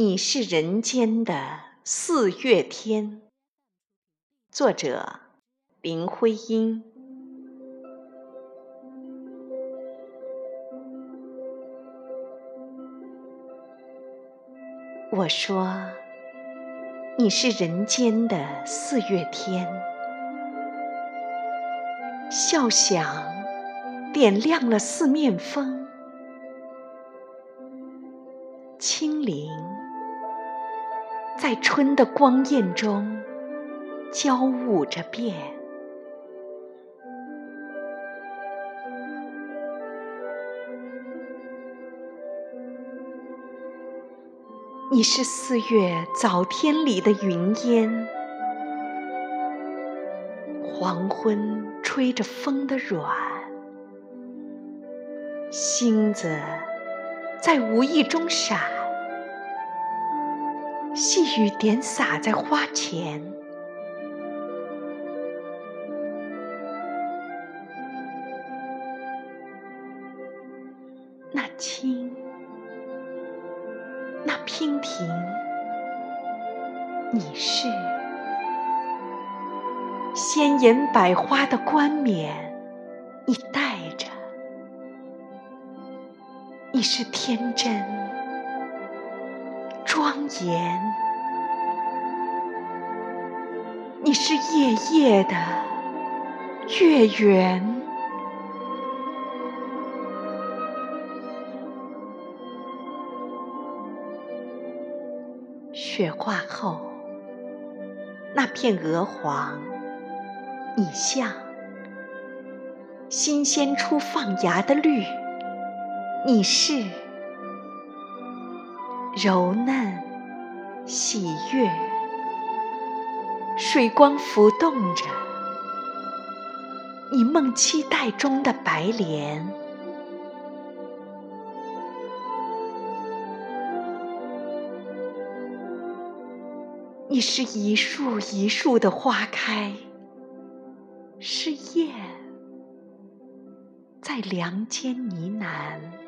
你是人间的四月天。作者：林徽因。我说，你是人间的四月天，笑响点亮了四面风，清灵。在春的光艳中交舞着变，你是四月早天里的云烟，黄昏吹着风的软，星子在无意中闪。细雨点洒在花前，那青，那娉婷，你是鲜艳百花的冠冕，你戴着，你是天真。庄严，你是夜夜的月圆。雪化后，那片鹅黄，你像新鲜出放芽的绿，你是。柔嫩，喜悦，水光浮动着你梦期待中的白莲。你是一树一树的花开，是燕在梁间呢喃。